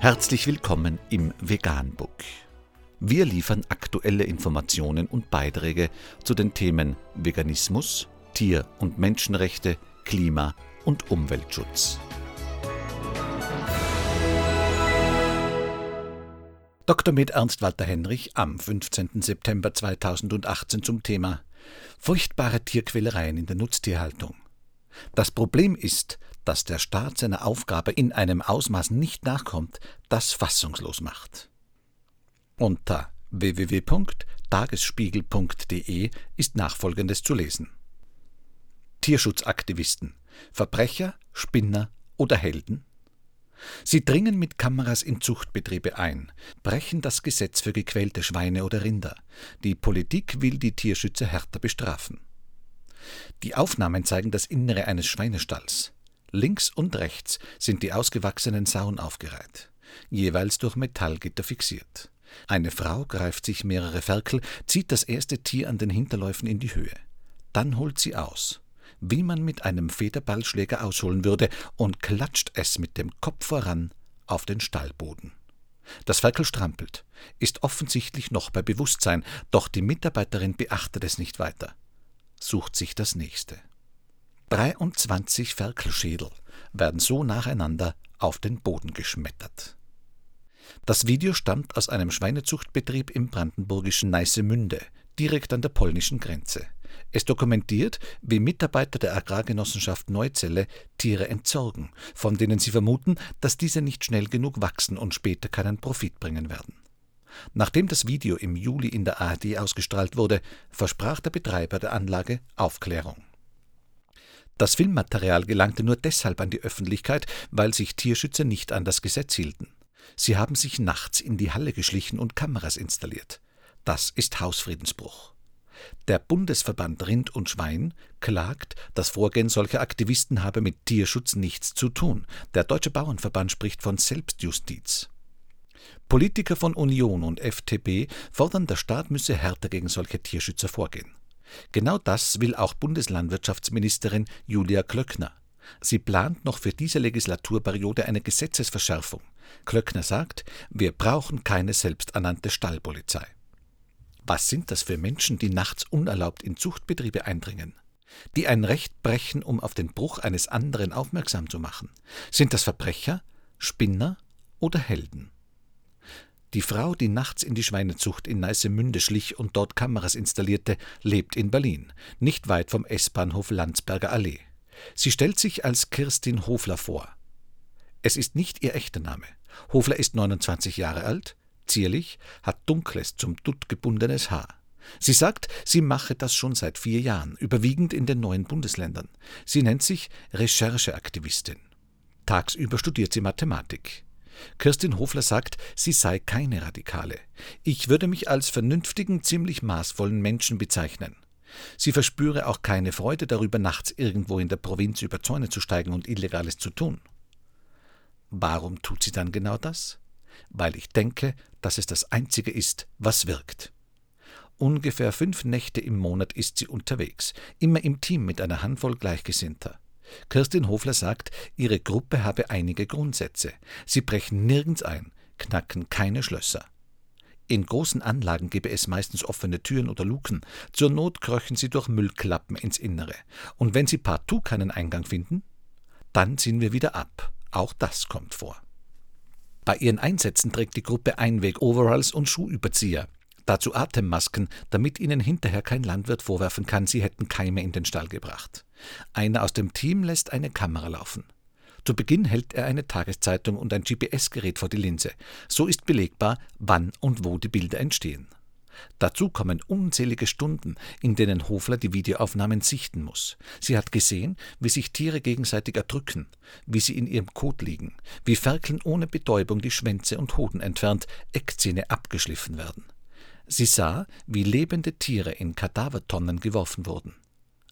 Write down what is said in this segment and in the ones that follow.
Herzlich willkommen im Veganbook. Wir liefern aktuelle Informationen und Beiträge zu den Themen Veganismus, Tier- und Menschenrechte, Klima- und Umweltschutz. Dr. med Ernst Walter Henrich am 15. September 2018 zum Thema Furchtbare Tierquälereien in der Nutztierhaltung. Das Problem ist, dass der Staat seiner Aufgabe in einem Ausmaß nicht nachkommt, das fassungslos macht. Unter www.tagesspiegel.de ist nachfolgendes zu lesen. Tierschutzaktivisten, Verbrecher, Spinner oder Helden? Sie dringen mit Kameras in Zuchtbetriebe ein, brechen das Gesetz für gequälte Schweine oder Rinder. Die Politik will die Tierschützer härter bestrafen. Die Aufnahmen zeigen das Innere eines Schweinestalls. Links und rechts sind die ausgewachsenen Sauen aufgereiht, jeweils durch Metallgitter fixiert. Eine Frau greift sich mehrere Ferkel, zieht das erste Tier an den Hinterläufen in die Höhe. Dann holt sie aus, wie man mit einem Federballschläger ausholen würde, und klatscht es mit dem Kopf voran auf den Stallboden. Das Ferkel strampelt, ist offensichtlich noch bei Bewusstsein, doch die Mitarbeiterin beachtet es nicht weiter, sucht sich das nächste. 23 Ferkelschädel werden so nacheinander auf den Boden geschmettert. Das Video stammt aus einem Schweinezuchtbetrieb im brandenburgischen Neißemünde, direkt an der polnischen Grenze. Es dokumentiert, wie Mitarbeiter der Agrargenossenschaft Neuzelle Tiere entsorgen, von denen sie vermuten, dass diese nicht schnell genug wachsen und später keinen Profit bringen werden. Nachdem das Video im Juli in der ARD ausgestrahlt wurde, versprach der Betreiber der Anlage Aufklärung. Das Filmmaterial gelangte nur deshalb an die Öffentlichkeit, weil sich Tierschützer nicht an das Gesetz hielten. Sie haben sich nachts in die Halle geschlichen und Kameras installiert. Das ist Hausfriedensbruch. Der Bundesverband Rind und Schwein klagt, das Vorgehen solcher Aktivisten habe mit Tierschutz nichts zu tun. Der Deutsche Bauernverband spricht von Selbstjustiz. Politiker von Union und FDP fordern, der Staat müsse härter gegen solche Tierschützer vorgehen. Genau das will auch Bundeslandwirtschaftsministerin Julia Klöckner. Sie plant noch für diese Legislaturperiode eine Gesetzesverschärfung. Klöckner sagt, wir brauchen keine selbsternannte Stallpolizei. Was sind das für Menschen, die nachts unerlaubt in Zuchtbetriebe eindringen? Die ein Recht brechen, um auf den Bruch eines anderen aufmerksam zu machen? Sind das Verbrecher, Spinner oder Helden? Die Frau, die nachts in die Schweinezucht in Neißemünde schlich und dort Kameras installierte, lebt in Berlin, nicht weit vom S-Bahnhof Landsberger Allee. Sie stellt sich als Kirstin Hofler vor. Es ist nicht ihr echter Name. Hofler ist 29 Jahre alt, zierlich, hat dunkles, zum Dutt gebundenes Haar. Sie sagt, sie mache das schon seit vier Jahren, überwiegend in den neuen Bundesländern. Sie nennt sich Rechercheaktivistin. Tagsüber studiert sie Mathematik. Kirstin Hofler sagt, sie sei keine Radikale. Ich würde mich als vernünftigen, ziemlich maßvollen Menschen bezeichnen. Sie verspüre auch keine Freude darüber, nachts irgendwo in der Provinz über Zäune zu steigen und Illegales zu tun. Warum tut sie dann genau das? Weil ich denke, dass es das Einzige ist, was wirkt. Ungefähr fünf Nächte im Monat ist sie unterwegs, immer im Team mit einer Handvoll Gleichgesinnter. Kirstin Hofler sagt, ihre Gruppe habe einige Grundsätze. Sie brechen nirgends ein, knacken keine Schlösser. In großen Anlagen gebe es meistens offene Türen oder Luken. Zur Not kröchen sie durch Müllklappen ins Innere. Und wenn sie partout keinen Eingang finden, dann ziehen wir wieder ab. Auch das kommt vor. Bei ihren Einsätzen trägt die Gruppe Einweg-Overalls und Schuhüberzieher. Dazu Atemmasken, damit ihnen hinterher kein Landwirt vorwerfen kann, sie hätten Keime in den Stall gebracht. Einer aus dem Team lässt eine Kamera laufen. Zu Beginn hält er eine Tageszeitung und ein GPS-Gerät vor die Linse. So ist belegbar, wann und wo die Bilder entstehen. Dazu kommen unzählige Stunden, in denen Hofler die Videoaufnahmen sichten muss. Sie hat gesehen, wie sich Tiere gegenseitig erdrücken, wie sie in ihrem Kot liegen, wie Ferkeln ohne Betäubung die Schwänze und Hoden entfernt, Eckzähne abgeschliffen werden. Sie sah, wie lebende Tiere in Kadavertonnen geworfen wurden.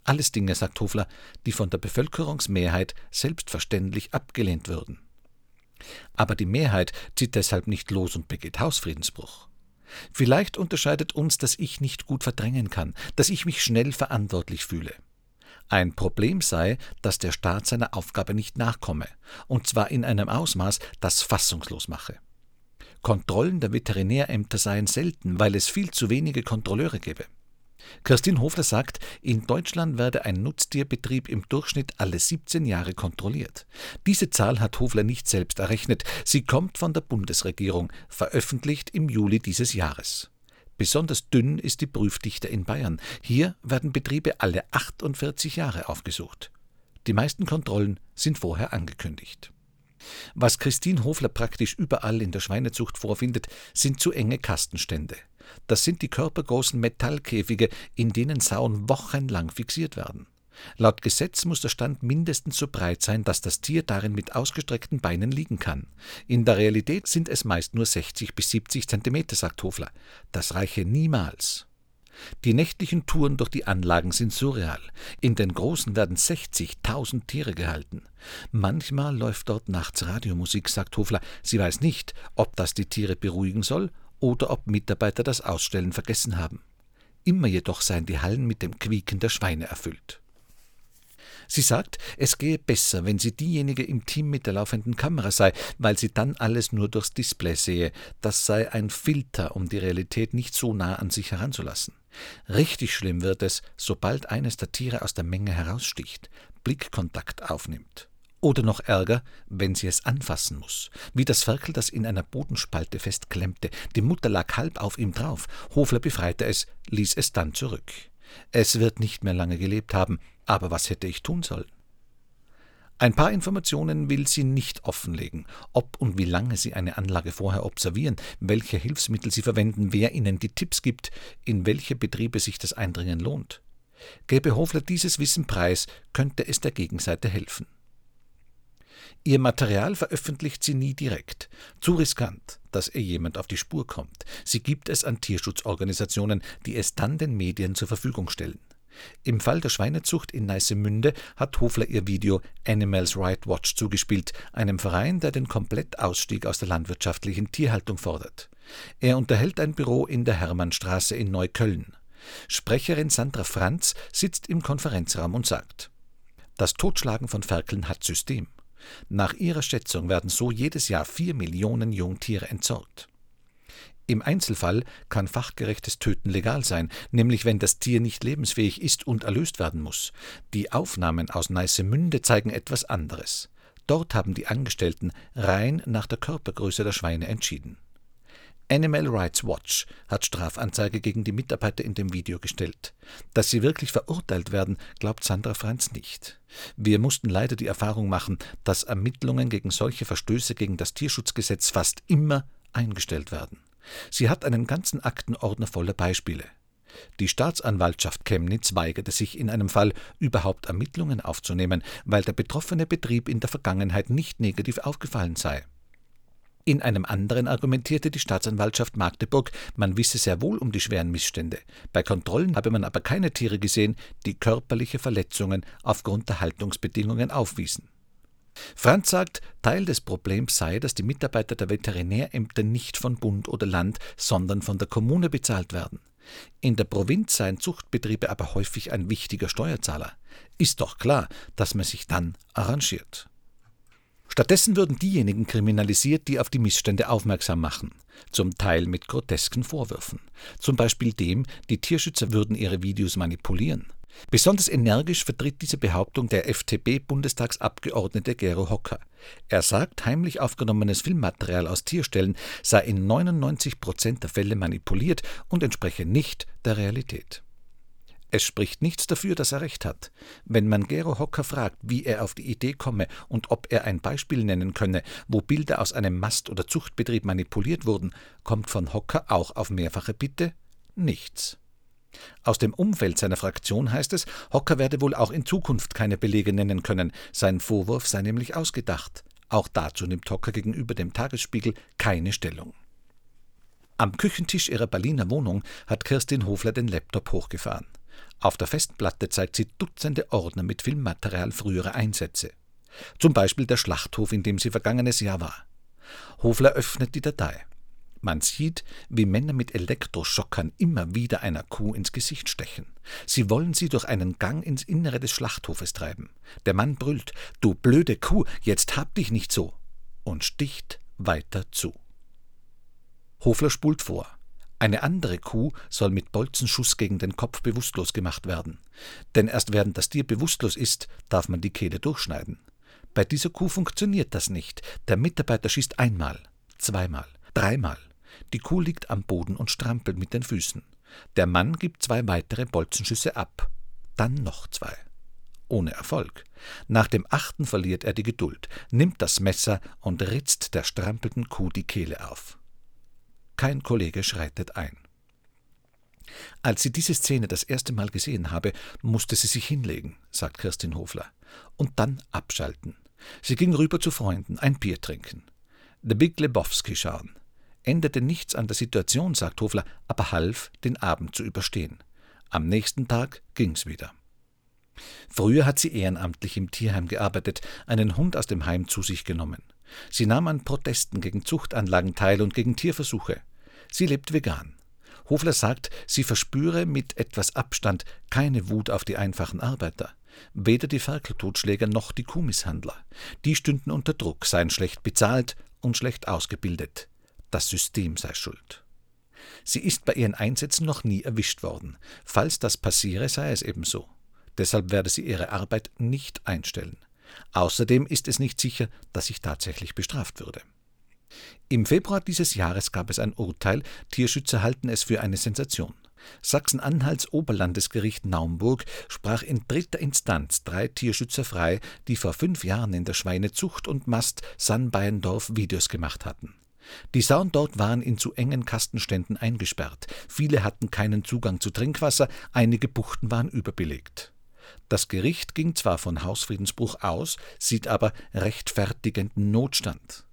Alles Dinge, sagt Hofler, die von der Bevölkerungsmehrheit selbstverständlich abgelehnt würden. Aber die Mehrheit zieht deshalb nicht los und begeht Hausfriedensbruch. Vielleicht unterscheidet uns, dass ich nicht gut verdrängen kann, dass ich mich schnell verantwortlich fühle. Ein Problem sei, dass der Staat seiner Aufgabe nicht nachkomme, und zwar in einem Ausmaß, das fassungslos mache. Kontrollen der Veterinärämter seien selten, weil es viel zu wenige Kontrolleure gebe. Kirstin Hofler sagt, in Deutschland werde ein Nutztierbetrieb im Durchschnitt alle 17 Jahre kontrolliert. Diese Zahl hat Hofler nicht selbst errechnet, sie kommt von der Bundesregierung, veröffentlicht im Juli dieses Jahres. Besonders dünn ist die Prüfdichte in Bayern. Hier werden Betriebe alle 48 Jahre aufgesucht. Die meisten Kontrollen sind vorher angekündigt. Was Christine Hofler praktisch überall in der Schweinezucht vorfindet, sind zu enge Kastenstände. Das sind die körpergroßen Metallkäfige, in denen Sauen wochenlang fixiert werden. Laut Gesetz muss der Stand mindestens so breit sein, dass das Tier darin mit ausgestreckten Beinen liegen kann. In der Realität sind es meist nur 60 bis 70 Zentimeter, sagt Hofler. Das reiche niemals. Die nächtlichen Touren durch die Anlagen sind surreal. In den großen werden 60.000 Tiere gehalten. Manchmal läuft dort nachts Radiomusik, sagt Hofler. Sie weiß nicht, ob das die Tiere beruhigen soll oder ob Mitarbeiter das Ausstellen vergessen haben. Immer jedoch seien die Hallen mit dem Quieken der Schweine erfüllt. Sie sagt, es gehe besser, wenn sie diejenige im Team mit der laufenden Kamera sei, weil sie dann alles nur durchs Display sehe. Das sei ein Filter, um die Realität nicht so nah an sich heranzulassen. Richtig schlimm wird es, sobald eines der Tiere aus der Menge heraussticht, Blickkontakt aufnimmt. Oder noch ärger, wenn sie es anfassen muss. Wie das Ferkel, das in einer Bodenspalte festklemmte. Die Mutter lag halb auf ihm drauf. Hofler befreite es, ließ es dann zurück. Es wird nicht mehr lange gelebt haben, aber was hätte ich tun sollen? Ein paar Informationen will sie nicht offenlegen, ob und wie lange sie eine Anlage vorher observieren, welche Hilfsmittel sie verwenden, wer ihnen die Tipps gibt, in welche Betriebe sich das Eindringen lohnt. Gäbe Hofler dieses Wissen preis, könnte es der Gegenseite helfen. Ihr Material veröffentlicht sie nie direkt. Zu riskant, dass ihr jemand auf die Spur kommt. Sie gibt es an Tierschutzorganisationen, die es dann den Medien zur Verfügung stellen. Im Fall der Schweinezucht in Neißemünde hat Hofler ihr Video Animals Right Watch zugespielt, einem Verein, der den Komplettausstieg aus der landwirtschaftlichen Tierhaltung fordert. Er unterhält ein Büro in der Hermannstraße in Neukölln. Sprecherin Sandra Franz sitzt im Konferenzraum und sagt: Das Totschlagen von Ferkeln hat System. Nach ihrer Schätzung werden so jedes Jahr vier Millionen Jungtiere entsorgt. Im Einzelfall kann fachgerechtes Töten legal sein, nämlich wenn das Tier nicht lebensfähig ist und erlöst werden muss. Die Aufnahmen aus Neißemünde zeigen etwas anderes. Dort haben die Angestellten rein nach der Körpergröße der Schweine entschieden. Animal Rights Watch hat Strafanzeige gegen die Mitarbeiter in dem Video gestellt. Dass sie wirklich verurteilt werden, glaubt Sandra Franz nicht. Wir mussten leider die Erfahrung machen, dass Ermittlungen gegen solche Verstöße gegen das Tierschutzgesetz fast immer eingestellt werden. Sie hat einen ganzen Aktenordner voller Beispiele. Die Staatsanwaltschaft Chemnitz weigerte sich in einem Fall, überhaupt Ermittlungen aufzunehmen, weil der betroffene Betrieb in der Vergangenheit nicht negativ aufgefallen sei. In einem anderen argumentierte die Staatsanwaltschaft Magdeburg, man wisse sehr wohl um die schweren Missstände. Bei Kontrollen habe man aber keine Tiere gesehen, die körperliche Verletzungen aufgrund der Haltungsbedingungen aufwiesen. Franz sagt, Teil des Problems sei, dass die Mitarbeiter der Veterinärämter nicht von Bund oder Land, sondern von der Kommune bezahlt werden. In der Provinz seien Zuchtbetriebe aber häufig ein wichtiger Steuerzahler. Ist doch klar, dass man sich dann arrangiert. Stattdessen würden diejenigen kriminalisiert, die auf die Missstände aufmerksam machen, zum Teil mit grotesken Vorwürfen. Zum Beispiel dem, die Tierschützer würden ihre Videos manipulieren. Besonders energisch vertritt diese Behauptung der FDP-Bundestagsabgeordnete Gero Hocker. Er sagt, heimlich aufgenommenes Filmmaterial aus Tierstellen sei in 99 Prozent der Fälle manipuliert und entspreche nicht der Realität. Es spricht nichts dafür, dass er recht hat. Wenn man Gero Hocker fragt, wie er auf die Idee komme und ob er ein Beispiel nennen könne, wo Bilder aus einem Mast- oder Zuchtbetrieb manipuliert wurden, kommt von Hocker auch auf mehrfache Bitte nichts. Aus dem Umfeld seiner Fraktion heißt es, Hocker werde wohl auch in Zukunft keine Belege nennen können, sein Vorwurf sei nämlich ausgedacht. Auch dazu nimmt Hocker gegenüber dem Tagesspiegel keine Stellung. Am Küchentisch ihrer Berliner Wohnung hat Kirstin Hofler den Laptop hochgefahren. Auf der Festplatte zeigt sie Dutzende Ordner mit Filmmaterial früherer Einsätze. Zum Beispiel der Schlachthof, in dem sie vergangenes Jahr war. Hofler öffnet die Datei. Man sieht, wie Männer mit Elektroschockern immer wieder einer Kuh ins Gesicht stechen. Sie wollen sie durch einen Gang ins Innere des Schlachthofes treiben. Der Mann brüllt: Du blöde Kuh, jetzt hab dich nicht so! und sticht weiter zu. Hofler spult vor. Eine andere Kuh soll mit Bolzenschuss gegen den Kopf bewusstlos gemacht werden. Denn erst während das Tier bewusstlos ist, darf man die Kehle durchschneiden. Bei dieser Kuh funktioniert das nicht. Der Mitarbeiter schießt einmal, zweimal, dreimal. Die Kuh liegt am Boden und strampelt mit den Füßen. Der Mann gibt zwei weitere Bolzenschüsse ab. Dann noch zwei. Ohne Erfolg. Nach dem achten verliert er die Geduld, nimmt das Messer und ritzt der strampelnden Kuh die Kehle auf. Kein Kollege schreitet ein. Als sie diese Szene das erste Mal gesehen habe, musste sie sich hinlegen, sagt Kirstin Hofler, und dann abschalten. Sie ging rüber zu Freunden, ein Bier trinken. The Big Lebowski schauen. Änderte nichts an der Situation, sagt Hofler, aber half, den Abend zu überstehen. Am nächsten Tag ging's wieder. Früher hat sie ehrenamtlich im Tierheim gearbeitet, einen Hund aus dem Heim zu sich genommen. Sie nahm an Protesten gegen Zuchtanlagen teil und gegen Tierversuche. Sie lebt vegan. Hofler sagt, sie verspüre mit etwas Abstand keine Wut auf die einfachen Arbeiter. Weder die Ferkeltotschläger noch die Kuhmisshandler. Die stünden unter Druck, seien schlecht bezahlt und schlecht ausgebildet. Das System sei schuld. Sie ist bei ihren Einsätzen noch nie erwischt worden. Falls das passiere, sei es ebenso. Deshalb werde sie ihre Arbeit nicht einstellen. Außerdem ist es nicht sicher, dass ich tatsächlich bestraft würde. Im Februar dieses Jahres gab es ein Urteil, Tierschützer halten es für eine Sensation. Sachsen-Anhalts Oberlandesgericht Naumburg sprach in dritter Instanz drei Tierschützer frei, die vor fünf Jahren in der Schweinezucht und Mast Sannbayendorf Videos gemacht hatten. Die Sauen dort waren in zu engen Kastenständen eingesperrt, viele hatten keinen Zugang zu Trinkwasser, einige Buchten waren überbelegt. Das Gericht ging zwar von Hausfriedensbruch aus, sieht aber rechtfertigenden Notstand.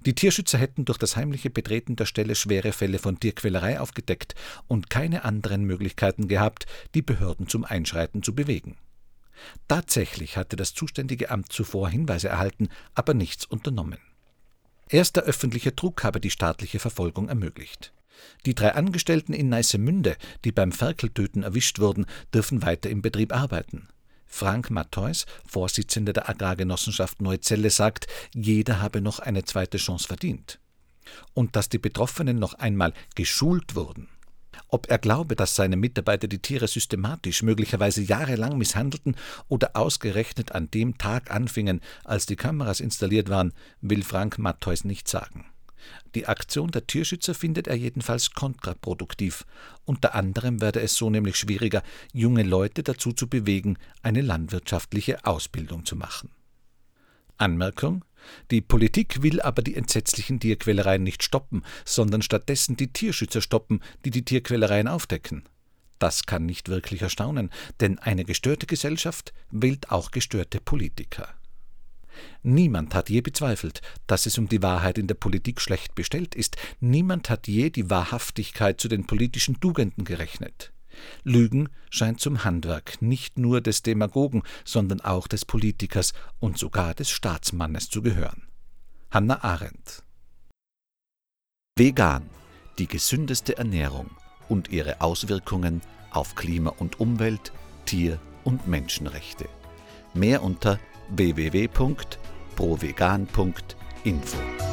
Die Tierschützer hätten durch das heimliche Betreten der Stelle schwere Fälle von Tierquälerei aufgedeckt und keine anderen Möglichkeiten gehabt, die Behörden zum Einschreiten zu bewegen. Tatsächlich hatte das zuständige Amt zuvor Hinweise erhalten, aber nichts unternommen. Erster öffentlicher Druck habe die staatliche Verfolgung ermöglicht. Die drei Angestellten in Neissemünde, die beim Ferkeltöten erwischt wurden, dürfen weiter im Betrieb arbeiten. Frank Mattheus, Vorsitzender der Agrargenossenschaft Neuzelle, sagt, jeder habe noch eine zweite Chance verdient. Und dass die Betroffenen noch einmal geschult wurden. Ob er glaube, dass seine Mitarbeiter die Tiere systematisch, möglicherweise jahrelang misshandelten oder ausgerechnet an dem Tag anfingen, als die Kameras installiert waren, will Frank Mattheus nicht sagen. Die Aktion der Tierschützer findet er jedenfalls kontraproduktiv. Unter anderem werde es so nämlich schwieriger, junge Leute dazu zu bewegen, eine landwirtschaftliche Ausbildung zu machen. Anmerkung Die Politik will aber die entsetzlichen Tierquälereien nicht stoppen, sondern stattdessen die Tierschützer stoppen, die die Tierquälereien aufdecken. Das kann nicht wirklich erstaunen, denn eine gestörte Gesellschaft wählt auch gestörte Politiker. Niemand hat je bezweifelt, dass es um die Wahrheit in der Politik schlecht bestellt ist. Niemand hat je die Wahrhaftigkeit zu den politischen Tugenden gerechnet. Lügen scheint zum Handwerk nicht nur des Demagogen, sondern auch des Politikers und sogar des Staatsmannes zu gehören. Hannah Arendt Vegan, die gesündeste Ernährung und ihre Auswirkungen auf Klima und Umwelt, Tier- und Menschenrechte. Mehr unter www.provegan.info